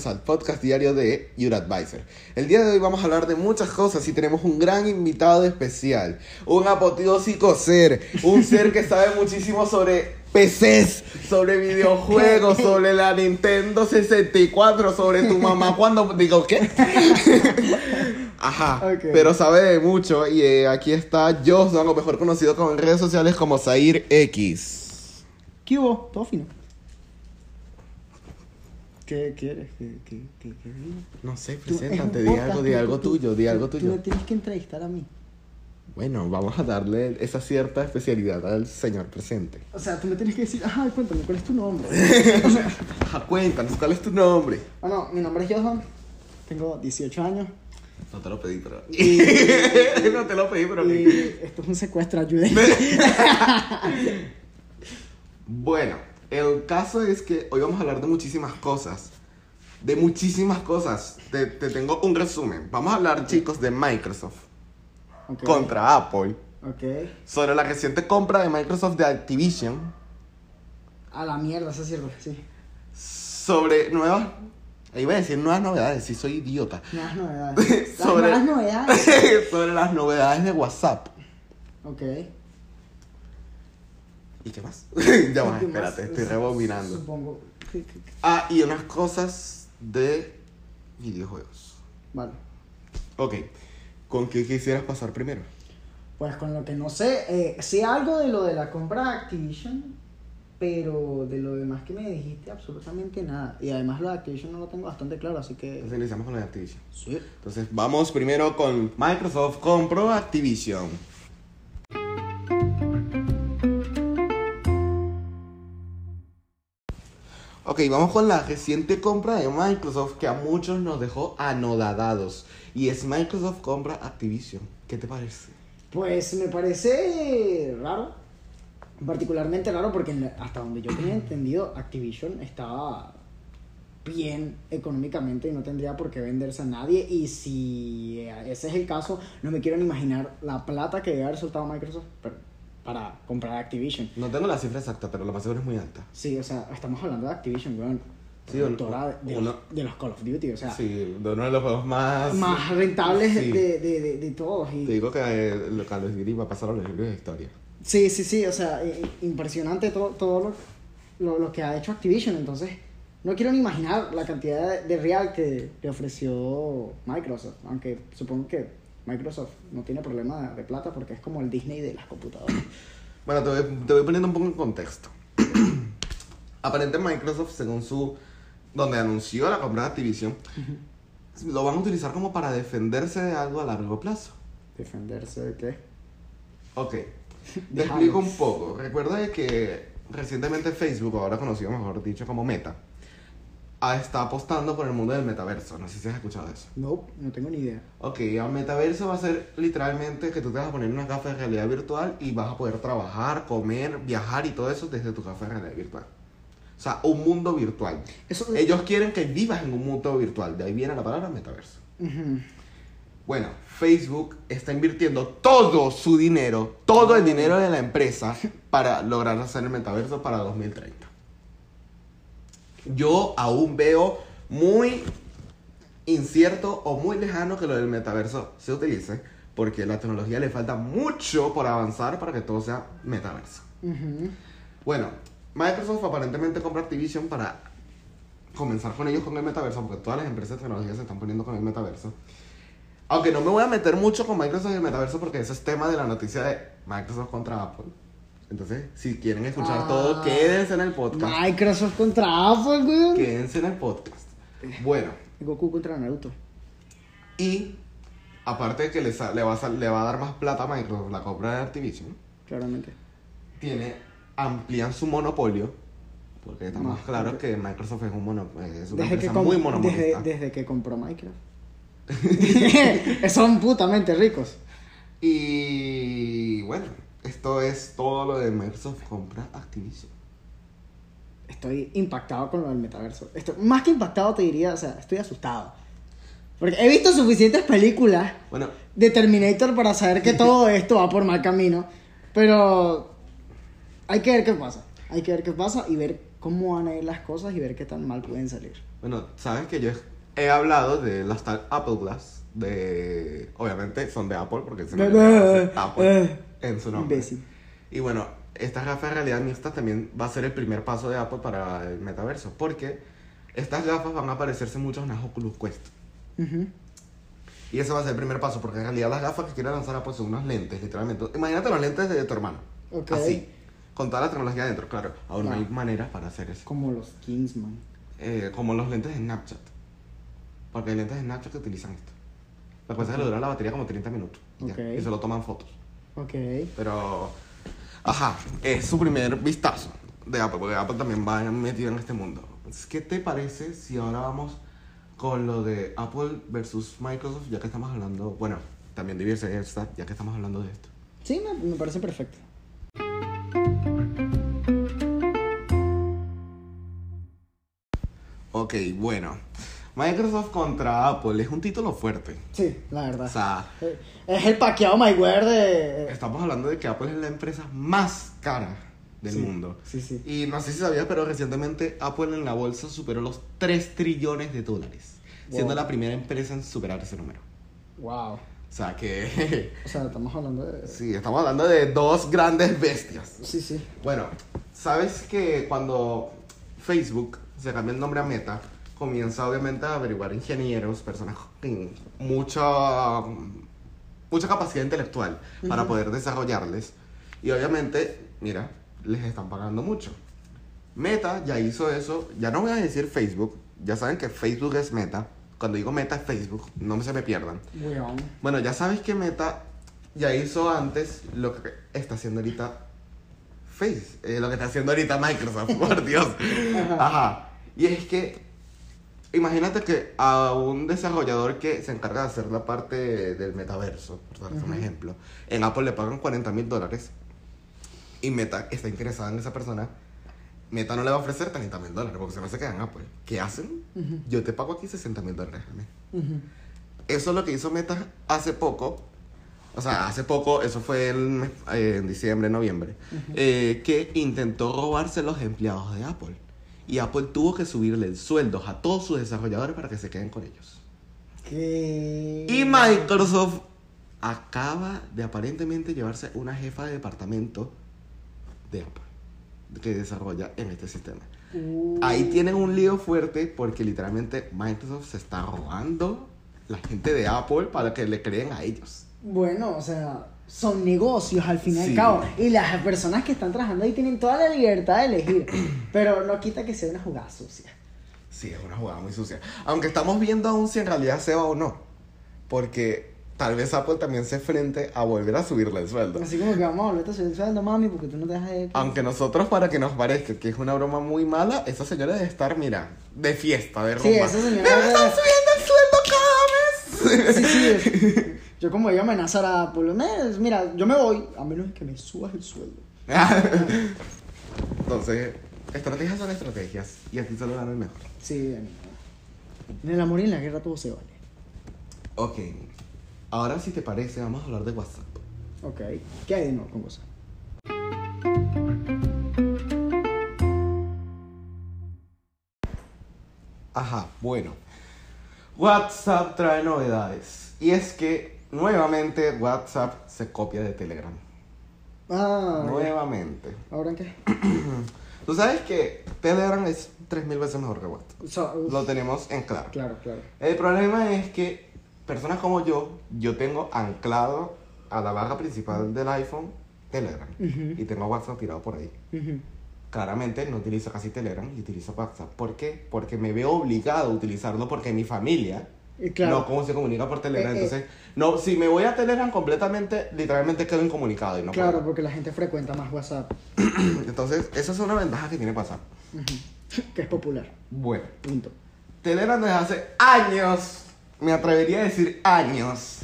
Bienvenidos al podcast diario de Your Advisor. El día de hoy vamos a hablar de muchas cosas y tenemos un gran invitado especial, un apoteósico ser, un ser que sabe muchísimo sobre PCs, sobre videojuegos, sobre la Nintendo 64, sobre tu mamá cuando digo qué. Ajá, Ok. pero sabe de mucho y eh, aquí está Joshua, o mejor conocido como en redes sociales como Zair X. ¿Qué hubo? Todo fino. ¿Qué quieres? No sé, preséntate, di algo, di algo tú- tuyo, di algo tú- tuyo. Tú me tienes que entrevistar a mí. Bueno, vamos a darle esa cierta especialidad al señor presente. O sea, tú me tienes que decir, ay, cuéntame, ¿cuál es tu nombre? Ajá, cuéntanos, ¿cuál es tu nombre? bueno, mi nombre es Johan, tengo 18 años No te lo pedí, pero... y, no te lo pedí, pero... y esto es un secuestro, ayúdenme. Bueno, el caso es que hoy vamos a hablar de muchísimas cosas. De muchísimas cosas. Te, te tengo un resumen. Vamos a hablar, chicos, de Microsoft Ok, contra Apple. Ok. Sobre la reciente compra de Microsoft de Activision. A la mierda, eso sirve, sí. Sobre nuevas... Iba a decir nuevas novedades, sí soy idiota. Nuevas novedades. Las Sobre- nuevas novedades. sobre las novedades de WhatsApp. Ok. ¿Y qué más? ya va, ¿Qué más? espérate, estoy rebobinando. Supongo. Ah, y unas cosas de videojuegos. Vale. Ok, ¿con qué quisieras pasar primero? Pues con lo que no sé, eh, sé algo de lo de la compra de Activision, pero de lo demás que me dijiste, absolutamente nada. Y además lo de Activision no lo tengo bastante claro, así que... Entonces iniciamos con la de Activision. Sí. Entonces vamos primero con Microsoft compró Activision. Vamos con la reciente compra de Microsoft que a muchos nos dejó anodadados. Y es Microsoft compra Activision. ¿Qué te parece? Pues me parece raro, particularmente raro porque hasta donde yo tenía entendido, Activision estaba bien económicamente y no tendría por qué venderse a nadie. Y si ese es el caso, no me quiero ni imaginar la plata que debe haber soltado Microsoft para comprar Activision. No tengo la cifra exacta, pero lo más seguro es muy alta. Sí, o sea, estamos hablando de Activision, weón. Sí, un- de, uno- los, de los Call of Duty, o sea, Sí, de uno de los juegos más... más rentables Sí. de, de, de, de todos. y- Te digo que eh, Call of Duty va a pasar a los libros de historia. Sí, sí, sí, o sea, impresionante todo, todo lo, lo, lo que ha hecho Activision, entonces no quiero ni imaginar la cantidad de real que le ofreció Microsoft, aunque supongo que Microsoft no tiene problema de, plata porque es como el Disney de las computadoras. Bueno, te voy, te voy poniendo un poco en contexto. Aparentemente Microsoft, según su... donde anunció la compra de Activision, lo van a utilizar como para defenderse de algo a largo plazo. ¿Defenderse de qué? Ok, te explico un poco. Recuerda que recientemente Facebook, ahora conocido mejor dicho como Meta, está apostando por el mundo del metaverso. No sé si has escuchado eso. No, no tengo ni idea. Ok, el metaverso va a ser literalmente que tú te vas a poner unas gafas de realidad virtual y vas a poder trabajar, comer, viajar y todo eso desde tu gafas de realidad virtual. O sea, un mundo virtual. Eso, Ellos quieren que vivas en un mundo virtual, de ahí viene la palabra metaverso. Bueno, Facebook está invirtiendo todo su dinero, todo el dinero de la empresa para lograr hacer el metaverso para 2030. Yo aún veo muy incierto o muy lejano que lo del metaverso se utilice, porque la tecnología le falta mucho por avanzar para que todo sea metaverso. Bueno, Microsoft aparentemente compra Activision para comenzar con ellos con el metaverso, porque todas las empresas de tecnología se están poniendo con el metaverso. Aunque no me voy a meter mucho con Microsoft y el metaverso porque ese es tema de la noticia de Microsoft contra Apple. Entonces, si quieren escuchar Ah. todo, quédense en el podcast. Microsoft contra Apple, weón. Quédense en el podcast. Bueno, Goku contra Naruto. y aparte de que le, le, va a, sal- le va a dar más plata a Microsoft la compra de Activision, Claramente. tiene, amplían su monopolio. Porque estamos claros ok. que Microsoft es, un mono, es una Desde que, empresa com- muy monopolista. desde que compró Minecraft. Son putamente ricos. Y bueno, esto es todo lo de Microsoft compra Activision. Estoy impactado con lo del metaverso. Estoy, más que impactado te diría, o sea, estoy asustado. Porque he visto suficientes películas Bueno, de Terminator para saber que todo esto va por mal camino. Pero hay que ver qué pasa. Hay que ver qué pasa y ver cómo van a ir las cosas y ver qué tan mal pueden salir. Bueno, sabes que yo he hablado de las tal Apple Glass, de... Obviamente son de Apple porque se Eh, Apple eh, en su nombre. Imbécil. Y bueno, esta gafas de realidad mixta también va a ser el primer paso de Apple para el metaverso, porque estas gafas van a parecerse mucho a unas Oculus Quest. Y ese va a ser el primer paso, porque en realidad las gafas que quiere lanzar Apple son unos lentes, literalmente. Imagínate los lentes de tu hermano. Ok. Así. Con toda la tecnología adentro, claro. Aún no hay maneras para hacer eso. Como los Kingsman. Eh, como los lentes de Snapchat. Porque hay lentes de Snapchat que utilizan esto. La cosa es que le dura la batería como 30 minutos. y ya, y solo toman fotos. Ok. Pero, ajá, es su primer vistazo de Apple, porque Apple también va metido en este mundo. ¿Qué te parece si ahora vamos con lo de Apple versus Microsoft, ya que estamos hablando, bueno, también de diversidad, ya que estamos hablando de esto? Sí, me, me parece perfecto. Ok, bueno, Microsoft contra Apple es un título fuerte. Sí, la verdad. O sea, Eh, es el paqueado Mayweather de... estamos hablando de que Apple es la empresa más cara del Sí, mundo. Sí, sí. Y no sé si sabías, pero recientemente Apple en la bolsa superó los 3 trillones de dólares, siendo Wow. la primera empresa en superar ese número. Wow. O sea que, O sea, estamos hablando de... sí, estamos hablando de dos grandes bestias. Sí, sí. Bueno, sabes que cuando Facebook se cambia el nombre a Meta, comienza obviamente a averiguar ingenieros, personas con mucha, mucha capacidad intelectual para Ujú. poder desarrollarles. Y obviamente, mira, les están pagando mucho. Meta ya hizo eso, ya no voy a decir Facebook, ya saben que Facebook es Meta. Cuando digo Meta es Facebook, no se me pierdan. Weón. Bueno, ya sabes que Meta ya hizo antes lo que está haciendo ahorita Face, eh, lo que está haciendo ahorita Microsoft, por Dios. Ajá. Ajá. Y es que, imagínate que a un desarrollador que se encarga de hacer la parte del metaverso, por darte un ejemplo, en Apple le pagan 40 mil dólares y Meta está interesada en esa persona, Meta no le va a ofrecer 30 mil dólares porque se no se queda en Apple. ¿Qué hacen? Yo te pago aquí 60 mil dólares. Ujú. Eso es lo que hizo Meta hace poco. O sea, hace poco, eso fue mes- eh, en diciembre, noviembre, eh, que intentó robarse los empleados de Apple. Y Apple tuvo que subirle sueldos a todos sus desarrolladores para que se queden con ellos. ¿Qué? Y Microsoft acaba de aparentemente llevarse una jefa de departamento de Apple que desarrolla en este sistema. Uh. Ahí tienen un lío fuerte porque literalmente Microsoft se está robando la gente de Apple para que le creen a ellos. Bueno, o sea, son negocios al fin y al cabo. Y las personas que están trabajando ahí tienen toda la libertad de elegir. Pero no quita que sea una jugada sucia. Sí, es una jugada muy sucia. Aunque estamos viendo aún si en realidad se va o no. Porque tal vez Apple también se frente a volver a subirle el sueldo. Así como que vamos a volver a subir el sueldo, mami, porque tú no te dejas de... Aunque nosotros, para que nos parezca que es una broma muy mala, esa señora debe estar, mira, de fiesta, de rumba. Sí, esa señora ¡Me están subiendo el sueldo cada mes! Sí, sí. Yo como ella amenazar a Apple, "Me- mira, yo me voy, a menos que me subas el sueldo. Entonces, estrategias son estrategias. Y aquí solo gana el mejor. Sí, en en el amor y en la guerra todo se vale. Ok. Ahora, si te parece, vamos a hablar de WhatsApp. Ok. ¿Qué hay de nuevo con WhatsApp? Ajá, bueno. WhatsApp trae novedades. Y es que nuevamente WhatsApp se copia de Telegram. Ah, Nuevamente. ¿ahora en qué? Tú sabes que Telegram es 3000 veces mejor que WhatsApp. O sea, uf, Lo tenemos en claro. claro, claro. El problema es que personas como yo, yo tengo anclado a la barra principal del iPhone Telegram. Y tengo WhatsApp tirado por ahí. Claramente no utilizo casi Telegram y utilizo WhatsApp. ¿Por qué? Porque me veo obligado a utilizarlo porque mi familia claro. no cómo se comunica por Telegram. Eh, eh. Entonces, no, si me voy a Telegram completamente, literalmente quedo incomunicado y no claro, puedo. porque la gente frecuenta más WhatsApp, Entonces, esa es una ventaja que tiene WhatsApp. Ujú. que es popular. Bueno, Punto. Telegram desde hace años, me atrevería a decir años.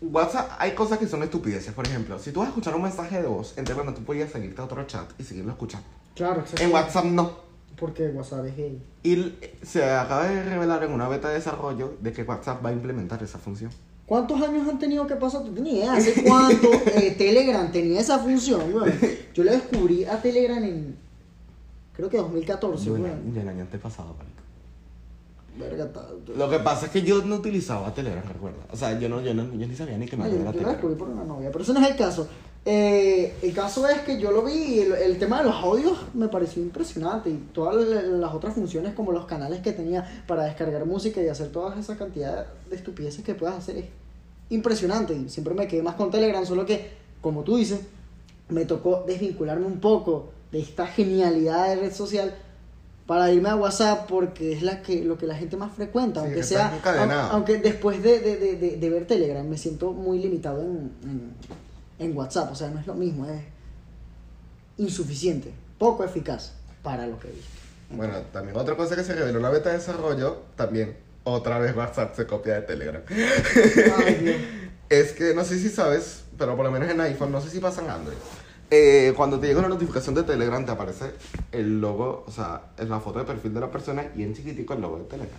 WhatsApp, hay cosas que son estupideces. Por ejemplo, si tú vas a escuchar un mensaje de voz, en Telegram tú podías seguirte a otro chat y seguirlo escuchando. Claro, exacto. En WhatsApp no. Porque WhatsApp es gay. Y se acaba de revelar en una beta de desarrollo de que WhatsApp va a implementar esa función. ¿Cuántos años han tenido que pasar? Ni idea, ¿hace cuánto eh, Telegram tenía esa función? Yo le descubrí a Telegram en, creo que 2014, Yo el, weón. el año antepasado, marico. Verga, ta- Lo que pasa es que yo no utilizaba Telegram, recuerda. O sea, yo no, yo no, yo ni sabía ni que me Ah, yo, era yo Telegram. descubrí por una novia, pero ese no es el caso. Eh, el caso es que yo lo vi el, el tema de los audios me pareció impresionante y todas la- las otras funciones como los canales que tenía para descargar música y hacer toda esa cantidad de estupideces que puedas hacer es impresionante y siempre me quedé más con Telegram, solo que como tú dices, me tocó desvincularme un poco de esta genialidad de red social para irme a WhatsApp porque es la que lo que la gente más frecuenta, Sí, aunque que sea aunque después de, de, de, de- de ver Telegram me siento muy limitado en, en, en WhatsApp, o sea, no es lo mismo, es insuficiente, poco eficaz para lo que he visto. Bueno, también otra cosa que se reveló en la beta de desarrollo, también otra vez WhatsApp se copia de Telegram. Ay. Es que no sé si sabes, pero por lo menos en iPhone, no sé si pasa en Android. Eh, cuando te llega una notificación de Telegram, te aparece el logo, o sea, es la foto de perfil de la persona y en chiquitico el logo de Telegram.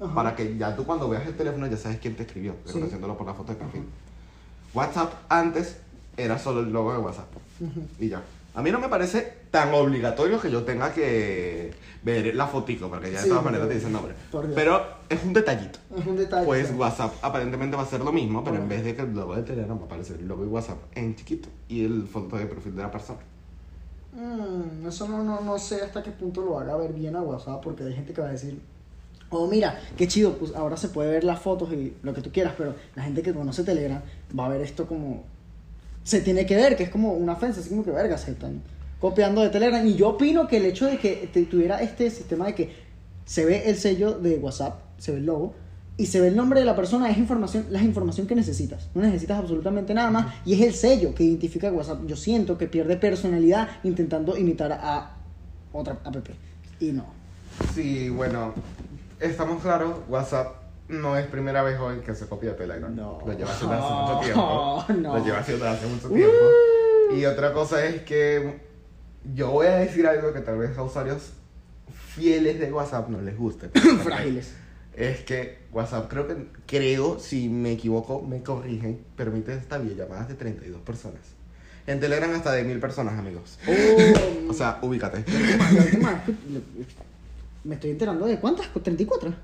Ajá. Para que ya tú cuando veas el teléfono ya sabes quién te escribió, Sí. reconociéndolo por la foto de perfil. WhatsApp antes era solo el logo de WhatsApp. Y ya. A mí no me parece tan obligatorio que yo tenga que ver la fotico, porque ya de Sí, todas maneras te dicen nombre. Pero es un detallito. Es un detalle. Pues. WhatsApp aparentemente va a ser lo mismo, pero en vez de que el logo de Telegram va a aparecer el logo de WhatsApp en chiquito y el foto de perfil de la persona. Mm, eso no, no, no sé hasta qué punto lo haga ver bien a WhatsApp, porque hay gente que va a decir, oh mira, qué chido, pues ahora se puede ver las fotos y lo que tú quieras, pero la gente que conoce Telegram va a ver esto como se tiene que ver, que es como una ofensa, así como que verga, se están copiando de Telegram. Y yo opino que el hecho de que tuviera este sistema de que se ve el sello de WhatsApp, se ve el logo, y se ve el nombre de la persona, es información, la información que necesitas. No necesitas absolutamente nada más. Y es el sello que identifica WhatsApp. Yo siento que pierde personalidad intentando imitar a otra app. Y no. Sí, bueno, estamos claros, WhatsApp no es primera vez hoy que se copia Telegram. No. Lo lleva haciendo hace mucho tiempo. No. Lo lleva haciendo hace mucho tiempo. Y otra cosa es que yo voy a decir algo que tal vez a usuarios fieles de WhatsApp no les guste. Frágiles. Es que WhatsApp creo que, creo, si me equivoco, me corrigen, permite esta videollamadas de 32 personas. En Telegram hasta de 1000 personas, amigos. Oh, O sea, ubícate. la última vez que- me estoy enterando de cuántas, 34.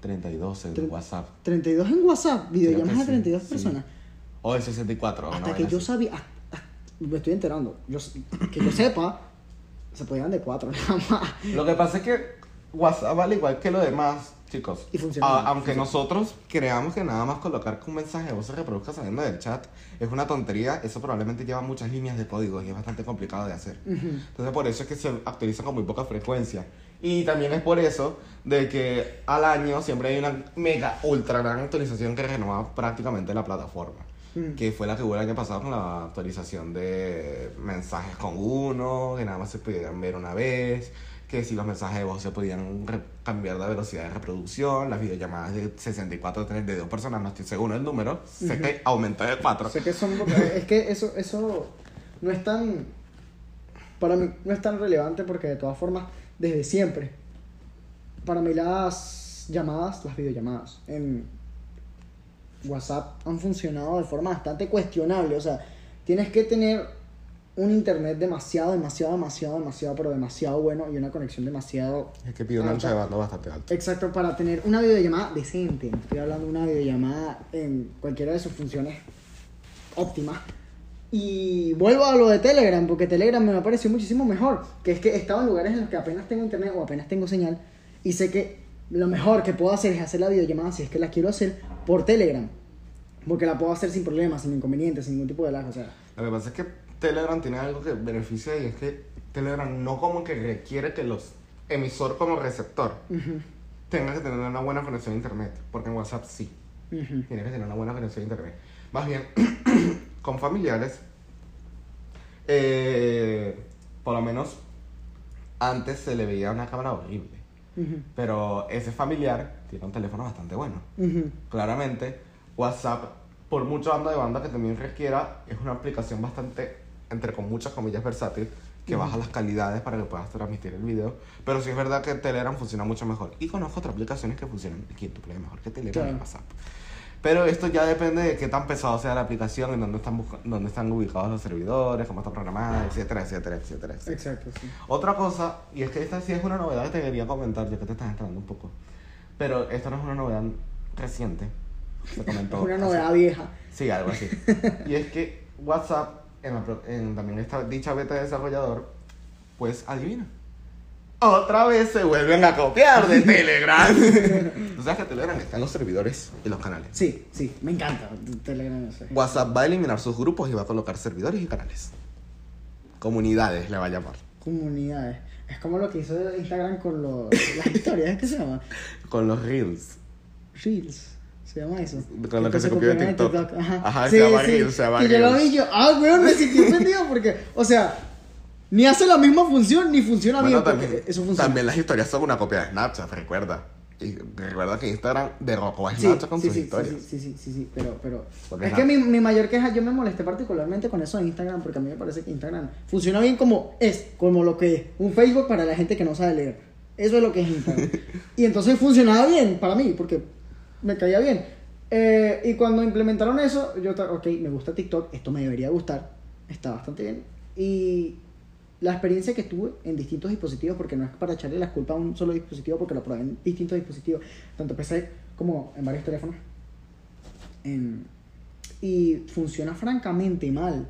32 en Tre- WhatsApp. 32 en WhatsApp, videollamadas a que 32 sí, personas. O de 64. Hasta que yo así. sabía, hasta- hasta- me estoy enterando, yo, que yo sepa, se podían de 4 nada más. Lo que pasa es que WhatsApp, al igual que lo demás, chicos, Y funciona a- bien, aunque funciona. nosotros creamos que nada más colocar que un mensaje voz se reproduzca saliendo del chat es una tontería, eso probablemente lleva muchas líneas de código y es bastante complicado de hacer. Ujú. Entonces por eso es que se actualiza con muy poca frecuencia. Y también es por eso de que al año siempre hay una mega, ultra gran actualización que renueva prácticamente la plataforma. Mm. Que fue la que hubo el año pasado con la actualización de mensajes con uno, que nada más se podían ver una vez, que si los mensajes de voz se podían cambiar de velocidad de reproducción, las videollamadas de 64 de dos personas, no estoy seguro del número, sé que aumentó de 4. Sé que son, es que eso, eso no es tan, para mí no es tan relevante porque de todas formas, desde siempre, para mí las llamadas, las videollamadas en WhatsApp han funcionado de forma bastante cuestionable, o sea, tienes que tener un internet demasiado, demasiado, demasiado, demasiado, pero demasiado bueno y una conexión demasiado Es que pide un ancho de banda bastante alto. Exacto, para tener una videollamada decente. Estoy hablando de una videollamada en cualquiera de sus funciones óptimas. Y vuelvo a lo de Telegram, porque Telegram me pareció muchísimo mejor. Que es que he estado en lugares en los que apenas tengo internet o apenas tengo señal. Y sé que lo mejor que puedo hacer es hacer la videollamada, si es que la quiero hacer, por Telegram. Porque la puedo hacer sin problemas, sin inconvenientes, sin ningún tipo de lag. O sea, Lo que pasa es que Telegram tiene algo que beneficia y es que Telegram no como que requiere que los emisor como receptor ujú, tengan que tener una buena conexión a internet, porque en WhatsApp sí, ujú. tiene que tener una buena conexión a internet. Más bien, con familiares, eh, por lo menos antes se le veía una cámara horrible, Ujú, pero ese familiar tiene un teléfono bastante bueno. ujú. Claramente, WhatsApp, por mucho banda de banda que también requiera, es una aplicación bastante, entre con muchas comillas, versátil, que Ujú. baja las calidades para que puedas transmitir el video. Pero sí es verdad que Telegram funciona mucho mejor. Y conozco otras aplicaciones que funcionan el quintuple mejor que Telegram y. WhatsApp. Pero esto ya depende de qué tan pesado sea la aplicación, en dónde están, dónde están ubicados los servidores, cómo está programada, etcétera, etcétera, etcétera. etcétera. Exacto, sí. Otra cosa, y es que esta sí es una novedad que te quería comentar, ya que te estás entrando un poco. Pero esta no es una novedad reciente. Se comentó. Una novedad vieja. Sí, algo así. y es que WhatsApp, en, la pro- en también esta dicha beta de desarrollador, pues adivina. Otra vez se vuelven a copiar de Telegram. Tú sabes que Telegram está en los servidores y los canales. Sí, sí, me encanta Telegram. no sé. WhatsApp va a eliminar sus grupos y va a colocar servidores y canales. Comunidades le va a llamar. Comunidades. Es como lo que hizo Instagram con los, las historias, ¿es que se llama? Con los Reels. Reels. Se llama eso. Con lo que se copió de TikTok. Ajá, Ajá, se llama Reels, se llama Que yo lo Reels. vi y yo, ah, weón, me sentí ofendido porque, o sea, ni hace la misma función ni funciona Bueno, bien. porque también, eso funciona. también las historias son una copia de Snapchat, recuerda. Y recuerda que Instagram derrocó a Sí, Snapchat con sí, sus sí, historias. sí, sí, sí, sí, sí, pero, pero Porque es que mi, mi mayor queja, yo me molesté particularmente con eso de Instagram, porque a mí me parece que Instagram funciona bien como es, como lo que es, un Facebook para la gente que no sabe leer. Eso es lo que es Instagram. y entonces funcionaba bien para mí, porque me caía bien. Eh, y cuando implementaron eso, yo, ok, me gusta TikTok, esto me debería gustar, está bastante bien. Y la experiencia que tuve en distintos dispositivos, porque no es para echarle la culpa a un solo dispositivo, porque lo probé en distintos dispositivos, tanto PC como en varios teléfonos. En- y funciona francamente mal.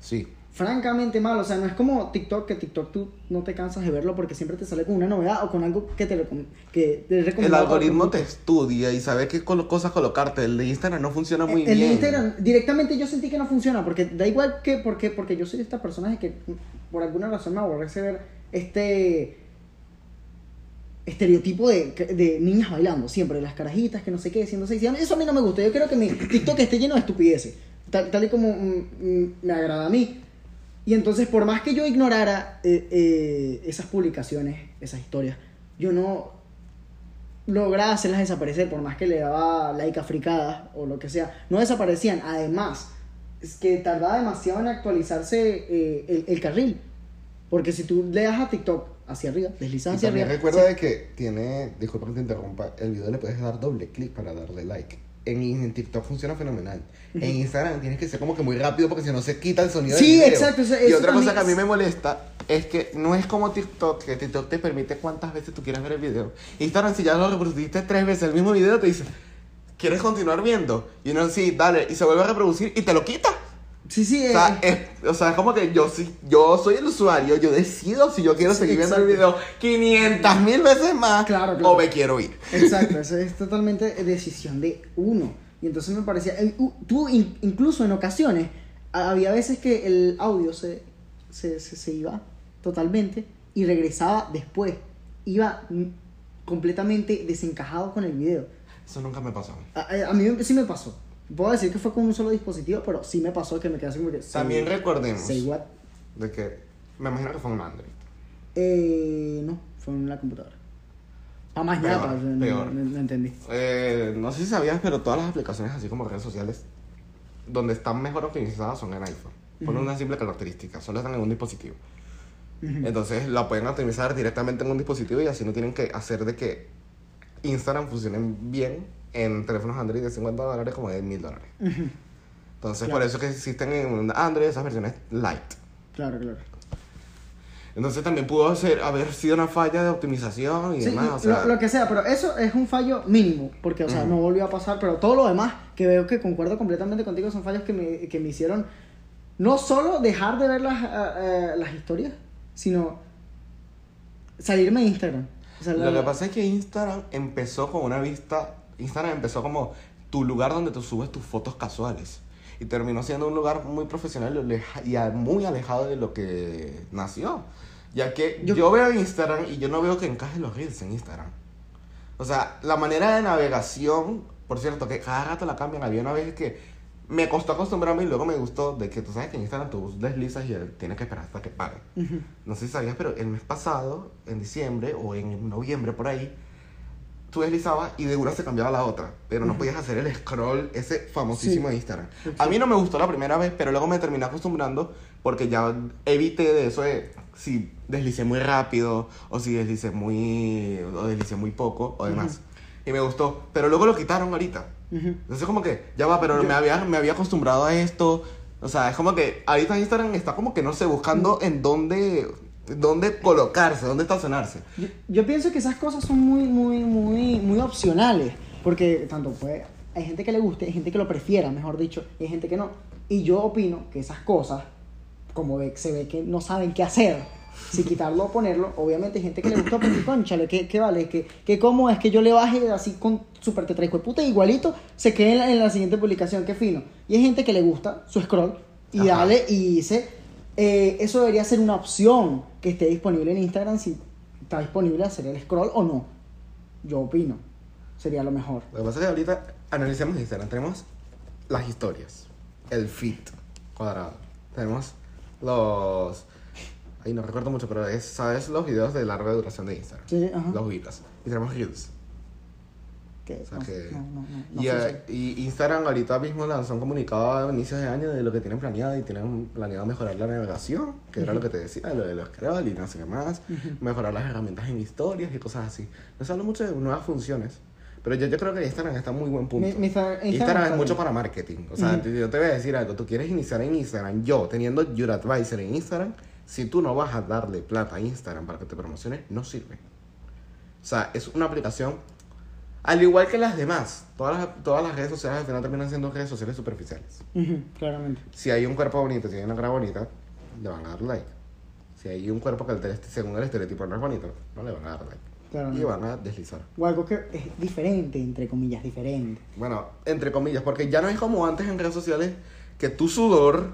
Sí. Francamente mal, o sea, no es como TikTok, que TikTok tú no te cansas de verlo porque siempre te sale con una novedad o con algo que te, recom- que te El algoritmo te estudia y sabe qué cosas colocarte. El de Instagram no funciona muy el de bien. Instagram directamente yo sentí que no funciona porque da igual que porque porque yo soy de esta persona de que por alguna razón me aborrece ver este estereotipo de, de niñas bailando siempre las carajitas que no sé qué A mí- eso a mí no me gusta. Yo quiero que mi TikTok esté lleno de estupideces tal, tal y como mm, mm, me agrada a mí y entonces por más que yo ignorara eh, eh, esas publicaciones esas historias yo no lograba hacerlas desaparecer, por más que le daba like a fricadas o lo que sea, no desaparecían. Además, es que tardaba demasiado en actualizarse eh, el, el carril. Porque si tú le das a TikTok hacia arriba, deslizas Y hacia arriba. recuerda sí. de que tiene, disculpa que te interrumpa, el video le puedes dar doble clic para darle like. En, en TikTok funciona fenomenal. En Instagram tienes que ser como que muy rápido porque si no se quita el sonido Sí, del video. exacto, eso- y eso otra cosa que a mí me molesta es que no es como TikTok, que TikTok te permite cuántas veces tú quieras ver el video. Instagram, si ya lo reproduciste tres veces el mismo video, te dice, ¿quieres continuar viendo? Y uno sí, dale, y se vuelve a reproducir y te lo quita. Sí, sí, O sea, eh, es, o sea, es como que yo, sí, yo soy el usuario, yo decido si yo quiero Sí, seguir viendo el video 500 mil veces más Claro, claro. o me quiero ir. Exacto, eso es totalmente decisión de uno. Y entonces me parecía, eh, tú in- incluso en ocasiones, había veces que el audio se, se, se, se iba totalmente y regresaba después. Iba completamente desencajado con el video. Eso nunca me pasó. A, a- a mí sí me pasó. Puedo decir que fue con un solo dispositivo, pero sí me pasó que me quedé así como que... say- También recordemos say what? de que me imagino que fue un Android. Eh, no, fue en la computadora. Ah, más Peor, no, peor. no- no entendí. Eh, no sé si sabías, pero todas las aplicaciones, así como redes sociales, donde están mejor optimizadas son en iPhone. Por una simple característica, solo están en un dispositivo. Entonces la pueden optimizar directamente en un dispositivo y así no tienen que hacer de que Instagram funcione bien en teléfonos Android de 50 dólares como de 1000 dólares. Entonces Claro. por eso es que existen en Android esas versiones light. Claro, claro. Entonces también pudo ser, haber sido una falla de optimización y Sí, demás. lo, o sea, lo que sea, pero eso es un fallo mínimo, porque, o sea, Ujú. no volvió a pasar, pero todo lo demás, que veo que concuerdo completamente contigo, son fallos que me, que me hicieron no solo dejar de ver las, eh, eh, las historias, sino salirme de Instagram. O sea, la- Lo que pasa es que Instagram empezó con una vista. Instagram empezó como tu lugar donde tú subes tus fotos casuales. Y terminó siendo un lugar muy profesional y muy alejado de lo que nació. Ya que Yo- yo, veo Instagram y yo no veo que encajen los reels en Instagram. O sea, la manera de navegación, por cierto, que cada rato la cambian. Había una vez que me costó acostumbrarme y luego me gustó de que tú sabes que en Instagram tú deslizas y tienes que esperar hasta que pague. Ujú. No sé si sabías, pero el mes pasado, en diciembre o en noviembre por ahí, tú deslizabas y de una se cambiaba a la otra. Pero no podías hacer el scroll ese famosísimo Sí. de Instagram. A mí no me gustó la primera vez, pero luego me terminé acostumbrando porque ya evité de eso de si deslicé muy rápido o si deslicé muy, o deslicé muy poco o demás. y me gustó, pero luego lo quitaron ahorita. Entonces como que, ya va, pero me, había, me había acostumbrado a esto. O sea, es como que ahorita Instagram está como que, no sé, buscando en dónde, dónde colocarse, dónde estacionarse. Yo, yo pienso que esas cosas son muy, muy, muy, muy opcionales. Porque tanto puede, hay gente que le guste, hay gente que lo prefiera, mejor dicho, y hay gente que no. Y yo opino que esas cosas, como ve- se ve que no saben qué hacer, si quitarlo o ponerlo, obviamente hay gente que le gusta porque, conchale, ¿qué, qué vale? Que, que cómo es que yo le baje así con super tetra hijo de puta, igualito, se quede en la, en la siguiente publicación, qué fino. Y hay gente que le gusta su scroll y Ajá. dale y dice, eh, eso debería ser una opción que esté disponible en Instagram si está disponible hacer el scroll o no. Yo opino. Sería lo mejor. Lo que pasa es que ahorita analicemos Instagram. Tenemos las historias, el feed cuadrado. Tenemos los... Ay, no recuerdo mucho, pero es, ¿sabes? Los videos de larga duración de Instagram. Sí, ajá. Los videos. Y tenemos Reels. Que O sea no, que- no, no, no, no y, Instagram ahorita mismo lanzó un comunicado a inicios de año de lo que tienen planeado y tienen planeado mejorar la navegación, que era lo que te decía, lo de los scroll y no sé qué más, mejorar las herramientas en historias y cosas así. Nos habla mucho de nuevas funciones, pero yo, yo creo que Instagram está en muy buen punto. Mi- mi Insta- Instagram es mucho bien. para marketing. O sea, yo te voy a decir algo, tú quieres iniciar en Instagram, yo teniendo Your Advisor en Instagram, si tú no vas a darle plata a Instagram para que te promociones, no sirve. O sea, es una aplicación al igual que las demás. Todas las, todas las redes sociales al final terminan siendo redes sociales superficiales. Ujú, claramente. Si hay un cuerpo bonito, si hay una cara bonita, le van a dar like. Si hay un cuerpo que el tele- según el estereotipo no es bonito, no le van a dar like. Claramente. Y van a deslizar. O algo que es diferente, entre comillas, diferente. Bueno, entre comillas, porque ya no es como antes en redes sociales que tu sudor,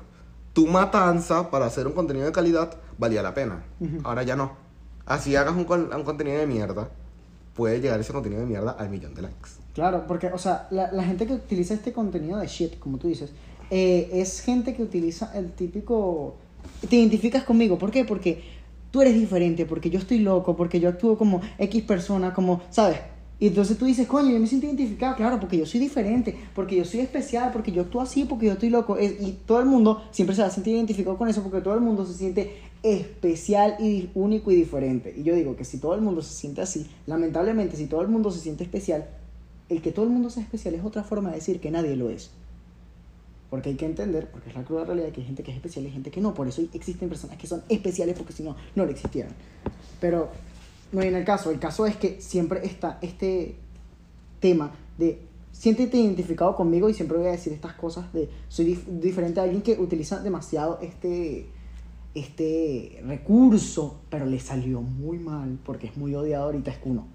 tu matanza para hacer un contenido de calidad valía la pena. Ahora ya no. Así hagas un, un contenido de mierda, puede llegar ese contenido de mierda al millón de likes. Claro, porque, o sea, la, gente que utiliza este contenido de shit, como tú dices, eh, es gente que utiliza el típico... Te identificas conmigo, ¿por qué? Porque tú eres diferente, porque yo estoy loco, porque yo actúo como X persona, como, ¿sabes? Y entonces tú dices, coño, yo me siento identificado, claro, porque yo soy diferente, porque yo soy especial, porque yo actúo así, porque yo estoy loco. Y todo el mundo siempre se va a sentir identificado con eso, porque todo el mundo se siente especial y único y diferente. Y yo digo que si todo el mundo se siente así, lamentablemente, si todo el mundo se siente especial, el que todo el mundo sea especial es otra forma de decir que nadie lo es. Porque hay que entender, porque es la cruda realidad que hay gente que es especial y gente que no. Por eso existen personas que son especiales porque si no, no lo existieran. Pero no viene el caso. El caso es que siempre está este tema de siéntete identificado conmigo y siempre voy a decir estas cosas de soy dif- diferente a alguien que utiliza demasiado este este recurso, pero le salió muy mal porque es muy odiado ahorita es Kuno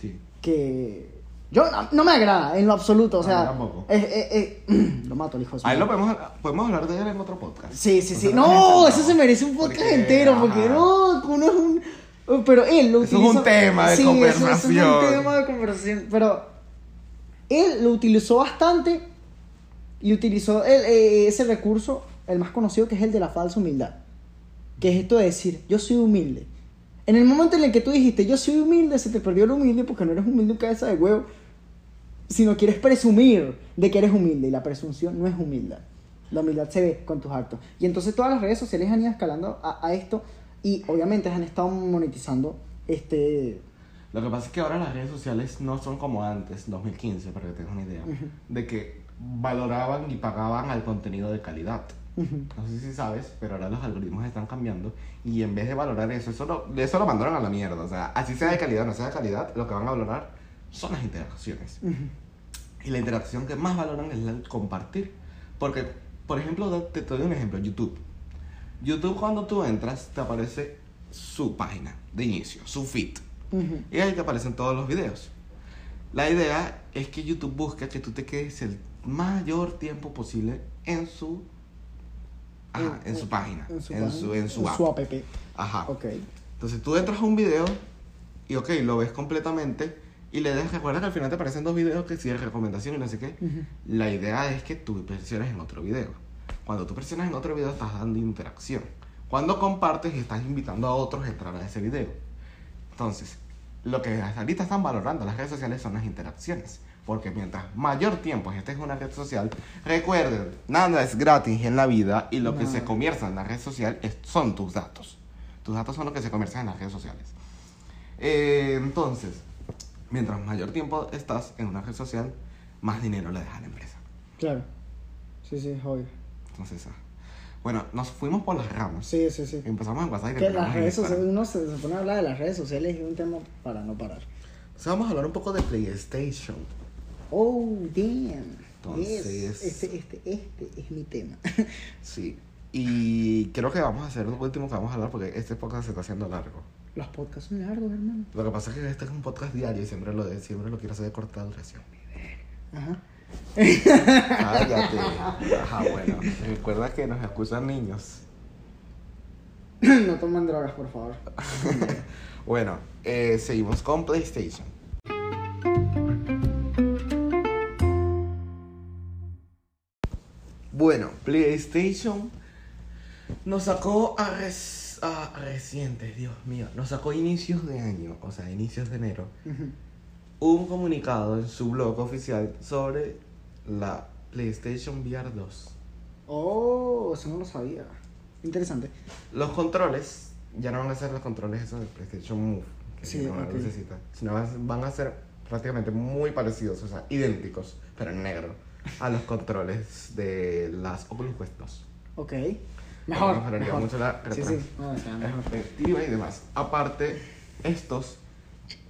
Sí. que yo no, no me agrada en lo absoluto, o sea, es- lo mato el hijo de Ahí lo podemos, podemos hablar de él en otro podcast. Sí, sí, O sí. sea, No, no, eso se merece un podcast porque, entero, porque ajá. no, uno es un... Pero él lo Eso es utiliza... un tema de Sí, eso- eso es un tema de conversación, pero él lo utilizó bastante y utilizó el- eh, ese recurso, el más conocido, que es el de la falsa humildad. Que es esto de decir, yo soy humilde. En el momento en el que tú dijiste, yo soy humilde, se te perdió lo humilde porque no eres humilde en cabeza de huevo, sino quieres presumir de que eres humilde y la presunción no es humildad. La humildad se ve con tus actos. Y entonces todas las redes sociales han ido escalando a, a esto y obviamente han estado monetizando este... Lo que pasa es que ahora las redes sociales no son como antes, 2015, para que tengas una idea, Ujú. de que valoraban y pagaban al contenido de calidad. No sé si sabes, pero ahora los algoritmos están cambiando y en vez de valorar eso, eso lo, eso lo mandaron a la mierda. O sea, así sea de calidad o no sea de calidad, lo que van a valorar son las interacciones. Y la interacción que más valoran es la compartir. Porque, por ejemplo, te, te doy un ejemplo, YouTube. YouTube cuando tú entras te aparece su página de inicio, su feed. Ujú. Y ahí te aparecen todos los videos. La idea es que YouTube busca que tú te quedes el mayor tiempo posible en su, ajá, en su página, en su, página, en su en app. su app. Ajá. Ok. Entonces tú entras a un video y ok, lo ves completamente y le das, recuerda que al final te aparecen dos videos que si recomendación y no sé qué. Ujú. La idea es que tú presiones en otro video. Cuando tú presionas en otro video estás dando interacción. Cuando compartes estás invitando a otros a entrar a ese video. Entonces, lo que ahorita están valorando las redes sociales son las interacciones. Porque mientras mayor tiempo estés en una red social, recuerden, nada es gratis en la vida y lo que Nada. se comercia en la red social es- son tus datos. Tus datos son lo que se comercian en las redes sociales. Eh, entonces, mientras mayor tiempo estás en una red social, más dinero le dejas a la empresa. Claro. Sí, sí, es obvio. Entonces, ah, bueno, nos fuimos por las ramas. Sí, sí, sí. Empezamos en WhatsApp y Que las redes sociales, uno se, se pone a hablar de las redes sociales y es un tema para no parar. Entonces vamos a hablar un poco de PlayStation. Oh, damn. Entonces- Yes. Este, este, este es mi tema. Sí. Y creo que vamos a hacer lo último que vamos a hablar porque este podcast se está haciendo largo. Los podcasts son largos, hermano. Lo que pasa es que este es un podcast diario y siempre lo, de, siempre lo quiero hacer de corta duración. Ajá. Cállate. Ajá, bueno. Recuerda que nos escuchan niños. no toman drogas, por favor. Bueno, eh, seguimos con PlayStation. Bueno, PlayStation nos sacó a, recientes, Dios mío, nos sacó inicios de año, o sea, inicios de enero, Ujú. Un comunicado en su blog oficial sobre la PlayStation VR 2. Oh, eso no lo sabía. Interesante. Los controles ya no van a ser los controles esos de PlayStation Move, que Sí, tienen una ok. lucecita, sino van- a ser prácticamente muy parecidos, o sea, idénticos, pero en negro, a los controles de las Oculus Quest 2. Ok. Mejor. Mejoraría mejor. mucho la Sí, sí. No, o sea, mejor. y demás. Aparte, estos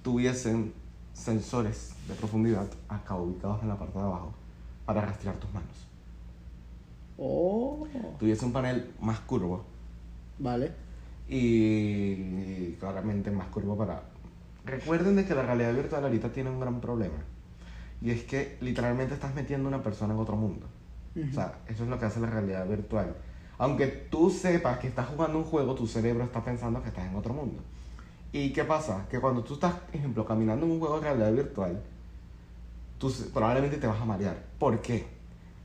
tuviesen sensores de profundidad acá ubicados en la parte de abajo para rastrear tus manos. Oh. Tuviese un panel más curvo Vale. y claramente más curvo para... Recuerden de que la realidad virtual ahorita tiene un gran problema. Y es que literalmente estás metiendo a una persona en otro mundo. O sea, eso es lo que hace la realidad virtual. Aunque tú sepas que estás jugando un juego, tu cerebro está pensando que estás en otro mundo. ¿Y qué pasa? Que cuando tú estás, por ejemplo, caminando en un juego de realidad virtual, tú probablemente te vas a marear. ¿Por qué?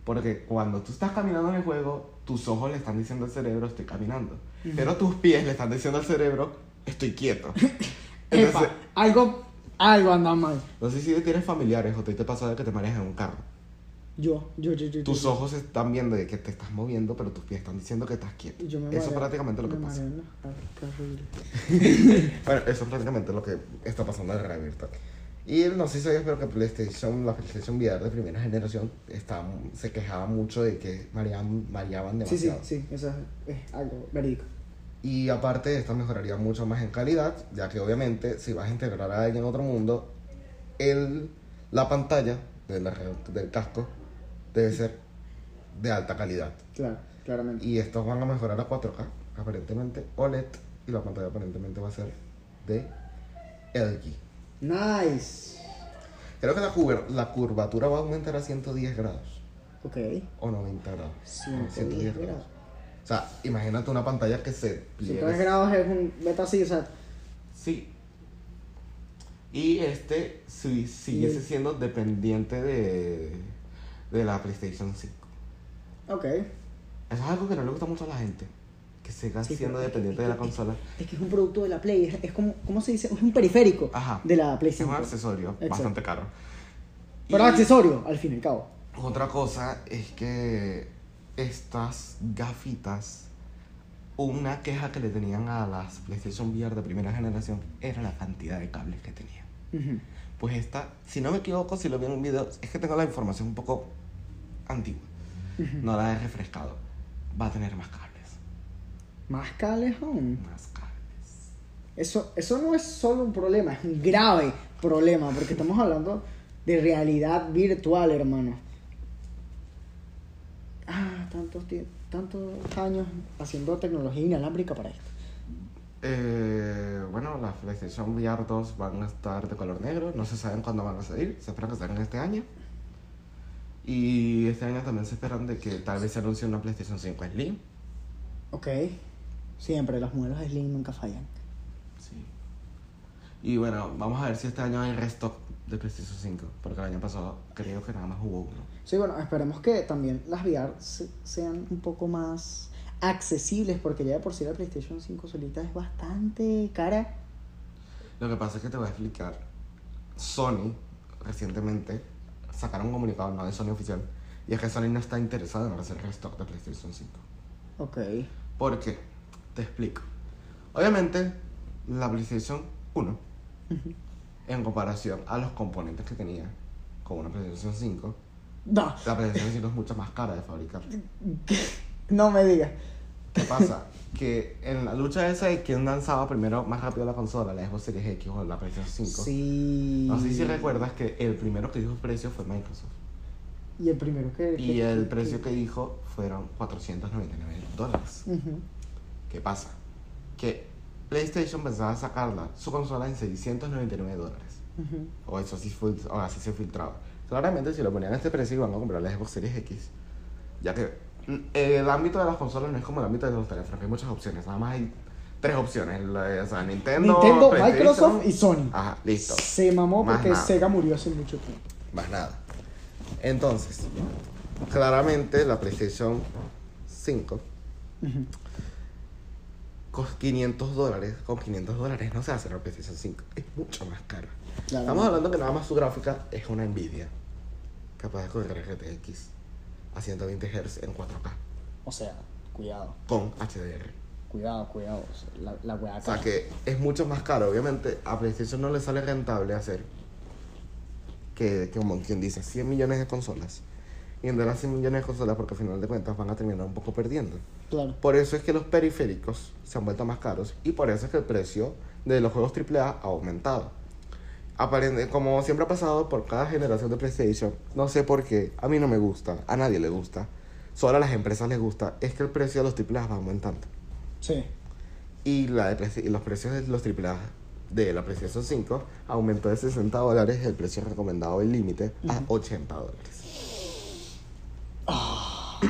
Porque cuando tú estás caminando en el juego, tus ojos le están diciendo al cerebro, estoy caminando. Pero tus pies le están diciendo al cerebro, estoy quieto. Entonces, Epa, algo, algo anda mal. no sé si tienes familiares o te, te pasa de que te mareas en un carro. Yo, yo, yo, yo. Tus yo, ojos están viendo de que te estás moviendo, pero tus pies están diciendo que estás quieto. yo me eso es prácticamente lo que pasa. Bueno, eso es prácticamente lo que está pasando en la realidad virtual. Y no sé si sabías, pero que PlayStation, la PlayStation VR de primera generación está, se quejaba mucho de que mareaban, mareaban Sí, sí, demasiado. sí, eso es, es algo verídico. Y aparte, esta mejoraría mucho más en calidad, ya que obviamente si vas a integrar a alguien en otro mundo, el, la pantalla de la del casco debe ser de alta calidad. Claro, claramente. Y estos van a mejorar a 4K, aparentemente OLED, y la pantalla aparentemente va a ser de LG. Nice. Creo que la, cuber- la curvatura va a aumentar a 110 grados Ok. o 90 grados. No, 110 grados. O sea, imagínate una pantalla que se 110 pliegue. grados es un beta así, o sea, Sí. Y este sí, siguiese siendo dependiente de, de la PlayStation 5. ok. Eso es algo que no le gusta mucho a la gente. Que siga Sí, siendo pero es que- dependiente es de la consola. Es que es un producto de la Play, es, es como, ¿cómo se dice? Es un periférico Ajá. de la Play Es un 5. accesorio Exacto. bastante caro. Pero Y accesorio, al fin y al cabo. Otra cosa es que estas gafitas, una queja que le tenían a las PlayStation VR de primera generación era la cantidad de cables que tenían. Ujú. Pues esta, si no me equivoco, si lo vi en un video, es que tengo la información un poco antigua. No la he refrescado. Va a tener más cables. Más cables aún. Más cables. Eso, eso no es solo un problema, es un grave problema, porque estamos hablando de realidad virtual, hermano. Ah, tantos, tantos años haciendo tecnología inalámbrica para esto. Eh, bueno, las PlayStation VR 2 van a estar de color negro. No se saben cuándo van a salir. Se espera que salgan este año. Y este año también se esperan de que tal vez se anuncie una PlayStation 5 Slim. Ok. Siempre, los modelos Slim nunca fallan. Sí. Y bueno, vamos a ver si este año hay restock de PlayStation 5. Porque el año pasado creo que nada más hubo uno. Sí, bueno, esperemos que también las VR se- sean un poco más accesibles, porque ya de por sí la PlayStation 5 solita es bastante cara. Lo que pasa es que te voy a explicar. Sony recientemente sacaron un comunicado, no de Sony oficial. Y es que Sony no está interesado en hacer restock de PlayStation 5. Ok. ¿Por qué? Te explico. Obviamente, la PlayStation 1 en comparación a los componentes que tenía con una PlayStation 5. No, La PlayStation 5 es mucho más cara de fabricar. no me digas. ¿Qué pasa? que en la lucha esa de quién lanzaba primero más rápido la consola, la Xbox Series X o la PlayStation 5. Sí. No sé si recuerdas que el primero que dijo precio fue Microsoft. Y el primero que. Y el precio que dijo fueron 499 dólares. Ujú. ¿Qué pasa? Que PlayStation pensaba sacarla, su consola en 699 dólares. Ujú. O eso sí fue, o así se filtraba. Claramente si lo ponían a este precio iban a comprar la Xbox Series X. Ya que el ámbito de las consolas no es como el ámbito de los teléfonos, hay muchas opciones. Nada más hay tres opciones. la- O sea, Nintendo. Microsoft y Sony. Ajá, listo. Se mamó Más porque nada. Sega murió hace mucho tiempo. Más nada. Entonces, claramente la PlayStation 5 Ujú. con 500 dólares, con 500 dólares no se hace la PlayStation 5, es mucho más cara. Claro. Estamos hablando que nada más su gráfica es una Nvidia, capaz de correr GTX a 120 Hz en 4K, O sea, cuidado, con HDR. cuidado, cuidado. o sea, la, O sea que es mucho más caro. Obviamente a PlayStation no le sale rentable hacer que, que como quien dice, 100 millones de consolas. Y vender las 100 millones de consolas porque al final de cuentas van a terminar un poco perdiendo. Claro. Por eso es que los periféricos se han vuelto más caros y por eso es que el precio de los juegos AAA ha aumentado. Aparente, como siempre ha pasado por cada generación de PlayStation, no sé por qué, a mí no me gusta, a nadie le gusta, solo a las empresas les gusta, es que el precio de los AAA va aumentando. Sí. Y, la de y los precios de los AAA de la PlayStation 5 aumentó de 60 dólares el precio recomendado el límite a 80 dólares.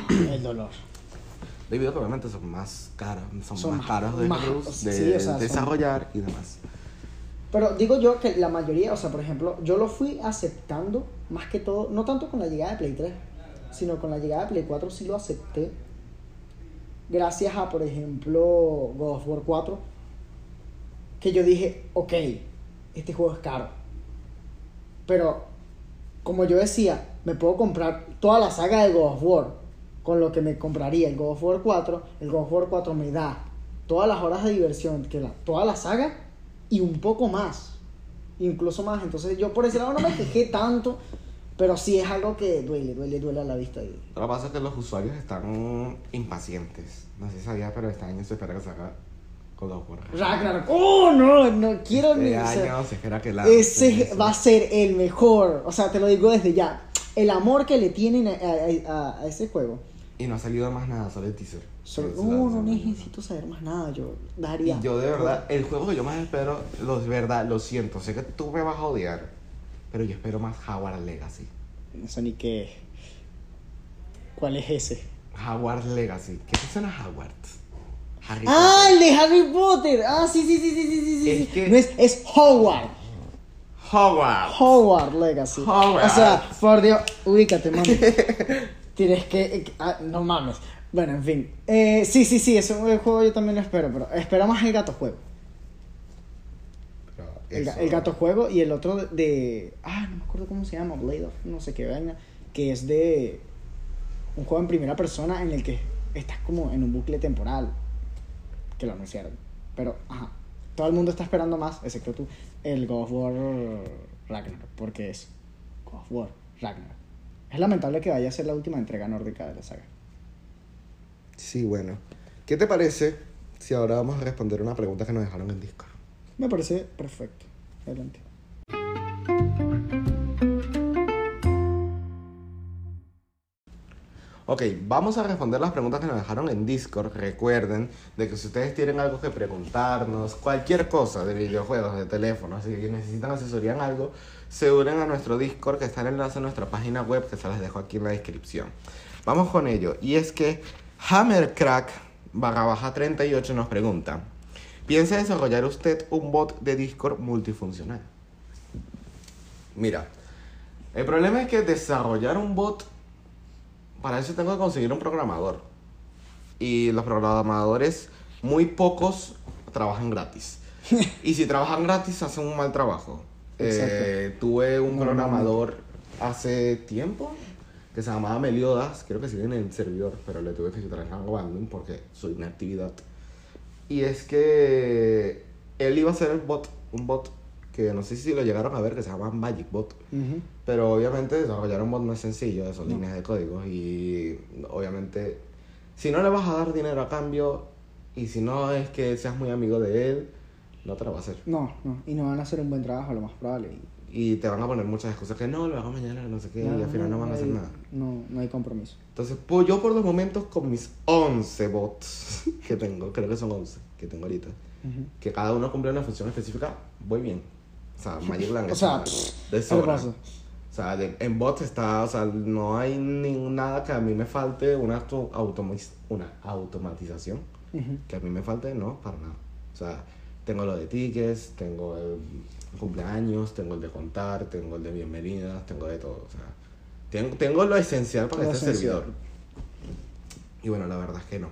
El dolor. Debido a que obviamente son más caros, son, Son más caros de, más- sí, de o sea, son- desarrollar y demás. Pero digo yo que la mayoría, o sea, por ejemplo, yo lo fui aceptando más que todo, no tanto con la llegada de Play 3, sino con la llegada de Play 4 sí lo acepté. Gracias a, por ejemplo, God of War 4, que yo dije, ok, este juego es caro. Pero, como yo decía, me puedo comprar toda la saga de God of War, con lo que me compraría el God of War 4. El God of War 4 me da todas las horas de diversión, que la, toda la saga, y un poco más. Incluso más. Entonces yo por ese lado no me quejé tanto, pero sí es algo que duele, duele, duele a la vista. Y- Lo que pasa es que los usuarios están impacientes. No sé si sabía, pero este año se espera que salga con los War. Ragnarok. ¡Oh, no! No quiero ni... Este o sea, año se espera que la. ese va a ser el mejor. O sea, te lo digo desde ya. El amor que le tienen a, a- a- a ese juego. Y no ha salido más nada, solo el teaser. Solo- no, no necesito saber más nada. Yo daría. Y yo de verdad, el juego que yo más espero, lo, de verdad, lo siento, sé que tú me vas a odiar, pero yo espero más Howard Legacy. No sé ni qué. ¿Cuál es ese? Howard Legacy. ¿Qué te suena Howard? Harry ¡Ah, Potter. el de Harry Potter! ¡Ah, sí, sí, sí, sí, sí, sí! sí. Es que- No es, es Howard. Howard. Howard Legacy. Howard. O sea, por Dios, ubícate, mami. Tienes que. eh, ah, no mames. Bueno, en fin. Eh, sí, sí, sí, ese juego yo también lo espero, pero espero más el gato juego. Pero El, ga- eso- el gato juego y el otro de, de- Ah, no me acuerdo cómo se llama, Blade of, no sé qué vaina. Que es de. Un juego en primera persona en el que estás como en un bucle temporal. Que lo anunciaron. Pero, ajá. Todo el mundo está esperando más, excepto tú, el God of War Ragnarok. Porque es God of War Ragnarok. Es lamentable que vaya a ser la última entrega nórdica de la saga. Sí, bueno. ¿Qué te parece si ahora vamos a responder una pregunta que nos dejaron en Discord? Me parece perfecto. Adelante. Ok, vamos a responder las preguntas que nos dejaron en Discord. Recuerden de que si ustedes tienen algo que preguntarnos, cualquier cosa de videojuegos, de teléfonos, si necesitan asesoría en algo, se unen a nuestro Discord que está en el enlace a nuestra página web que se las dejo aquí en la descripción. Vamos con ello. Y es que Hammercrack barra baja 38 nos pregunta, ¿piensa desarrollar usted un bot de Discord multifuncional? Mira, el problema es que desarrollar un bot para eso tengo que conseguir un programador. Y los programadores, muy pocos, trabajan gratis. y si trabajan gratis, hacen un mal trabajo. Eh, tuve un programador hace tiempo que se llamaba Meliodas, creo que sigue en el servidor, pero le tuve que quitar el abandon porque su inactividad. Y es que él iba a ser el bot, un bot que no sé si lo llegaron a ver, que se llama Magic Bot. Ujú. Pero obviamente desarrollar un bot no es sencillo, son No. líneas de códigos y obviamente si no le vas a dar dinero a cambio y si no es que seas muy amigo de él, no te lo va a hacer. No, no. Y no van a hacer un buen trabajo, lo más probable. Y- te van a poner muchas excusas que no, lo hago mañana, no sé qué, y al final no van a hacer hay- nada. No, no hay compromiso. Entonces, pues yo por los momentos con mis 11 bots que tengo, creo que son 11 que tengo ahorita, que cada uno cumple una función específica, voy bien. O sea, Magic Lang O sea, de ¿Qué sobra. O sea, de- en bots está, o sea, no hay ni nada que a mí me falte, una, auto- una automatización que a mí me falte, no, para nada. O sea, tengo lo de tickets, tengo el cumpleaños, tengo el de contar, tengo el de bienvenidas, tengo de todo. O sea, tengo, tengo lo esencial para este esencial. servidor. Y bueno, la verdad es que no.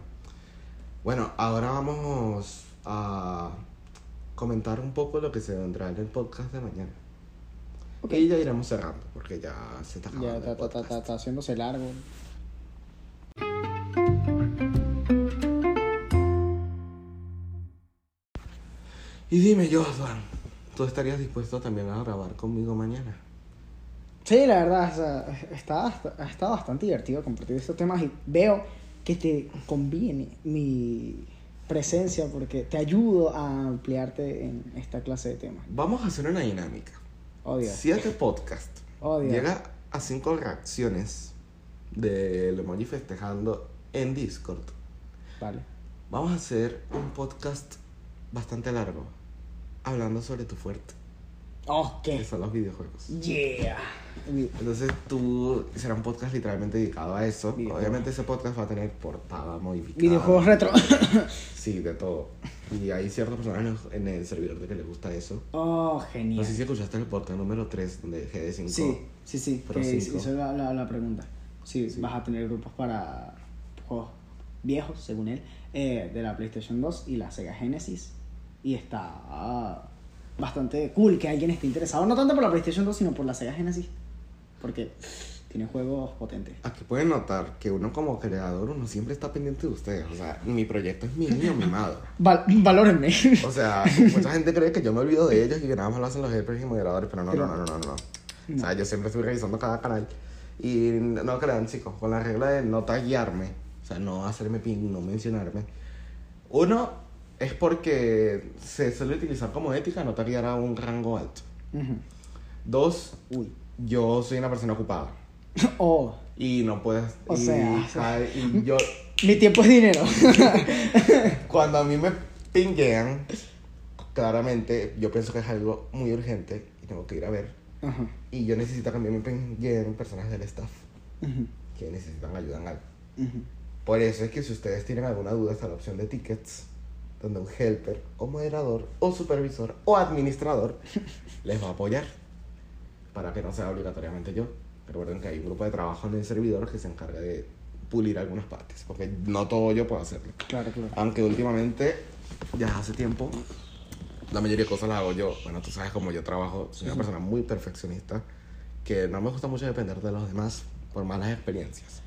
Bueno, ahora vamos a comentar un poco lo que se vendrá en el podcast de mañana. Ok. Y ya iremos cerrando, porque ya se está acabando Ya el está, está, está, está, está haciéndose largo. Y dime, Joshua, ¿tú estarías dispuesto también a grabar conmigo mañana? Sí, la verdad, o sea, está, ha estado bastante divertido compartir estos temas y veo que te conviene mi presencia porque te ayudo a ampliarte en esta clase de temas. Vamos a hacer una dinámica. Oh, Dios. Si este podcast Oh, Dios. llega a cinco reacciones del emoji festejando en Discord, Vale. vamos a hacer un podcast bastante largo, hablando sobre tu fuerte, Oh, que ¿qué? son los videojuegos. Yeah. Entonces tú será un podcast literalmente dedicado a eso. Videojuegos. Obviamente ese podcast va a tener portada modificada. Videojuegos retro. Sí, de todo. Y hay ciertas personas en el, servidor de que les gusta eso. Oh, No genial. sé si escuchaste el podcast número 3 donde GD5. Sí, sí, sí. Pro Que hizo la, la, la pregunta. Sí, Sí. vas a tener grupos para juegos viejos, según él, eh, de la PlayStation 2 y la Sega Genesis. Y está ah, bastante cool que alguien esté interesado, no tanto por la PlayStation 2, sino por la Sega Genesis. Porque tiene juegos potentes. Aquí pueden notar que uno como creador, uno siempre está pendiente de ustedes. O sea, mi proyecto es mi niño mimado. Val valórenme. O sea, mucha gente cree que yo me olvido de ellos y que nada más lo hacen los helpers y moderadores, pero no, Pero- no, no, no, no, no. O No. sea, yo siempre estoy revisando cada canal. Y no crean, chicos, con la regla de no taguearme, o sea, no hacerme ping, no mencionarme. Uno, es porque se suele utilizar como ética no taguear a un rango alto. Dos, Uy. yo soy una persona ocupada. Oh, Y no puedes. O y, sea, y yo, mi tiempo es dinero. cuando a mí me pinguean, claramente yo pienso que es algo muy urgente y tengo que ir a ver. Ajá. Y yo necesito que a mí me pingueen personas del staff que necesitan ayuda en algo. Por eso es que si ustedes tienen alguna duda está la opción de tickets, donde un helper o moderador o supervisor o administrador les va a apoyar para que no sea obligatoriamente yo. Recuerden que hay un grupo de trabajo en el servidor que se encarga de pulir algunas partes, porque no todo yo puedo hacerlo. Claro, claro. Aunque últimamente, ya hace tiempo, la mayoría de cosas las hago yo. Bueno, tú sabes cómo yo trabajo, soy una persona muy perfeccionista, que no me gusta mucho depender de los demás por malas experiencias.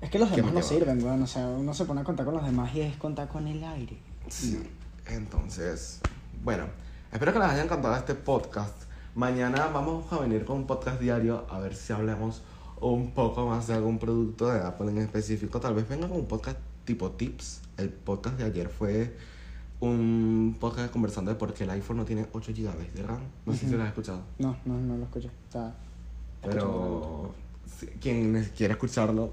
Es que los ¿Qué demás no sirven, weón. O sea, uno se pone a contar con los demás y es contar con el aire. Sí. Entonces, bueno, espero que les haya encantado este podcast. Mañana vamos a venir con un podcast diario a ver si hablamos un poco más de algún producto de Apple en específico. Tal vez venga con un podcast tipo tips. El podcast de ayer fue un podcast conversando de por qué el iPhone no tiene 8 GB de RAM. No sé si lo has escuchado. No, no, no lo escuché. Está. Pero quien quiera escucharlo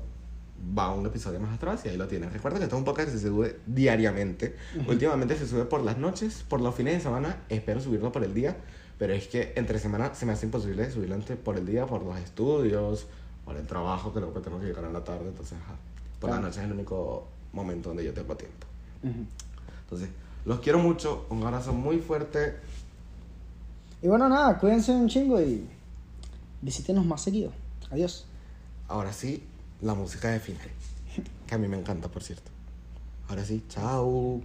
va un episodio más atrás y ahí lo tienen. Recuerda que esto es un podcast que se sube diariamente. Últimamente se sube por las noches, por los fines de semana. Espero subirlo por el día. Pero es que entre semana se me hace imposible subirlo entre- por el día por los estudios, por el trabajo, que luego tengo que llegar en la tarde. Entonces, por la noche es el único momento donde yo tengo tiempo. Entonces, los quiero mucho. Un abrazo muy fuerte. Y bueno, nada, cuídense un chingo y visítenos más seguido. Adiós. Ahora sí, la música de final, que a mí me encanta, por cierto. Ahora sí, chao.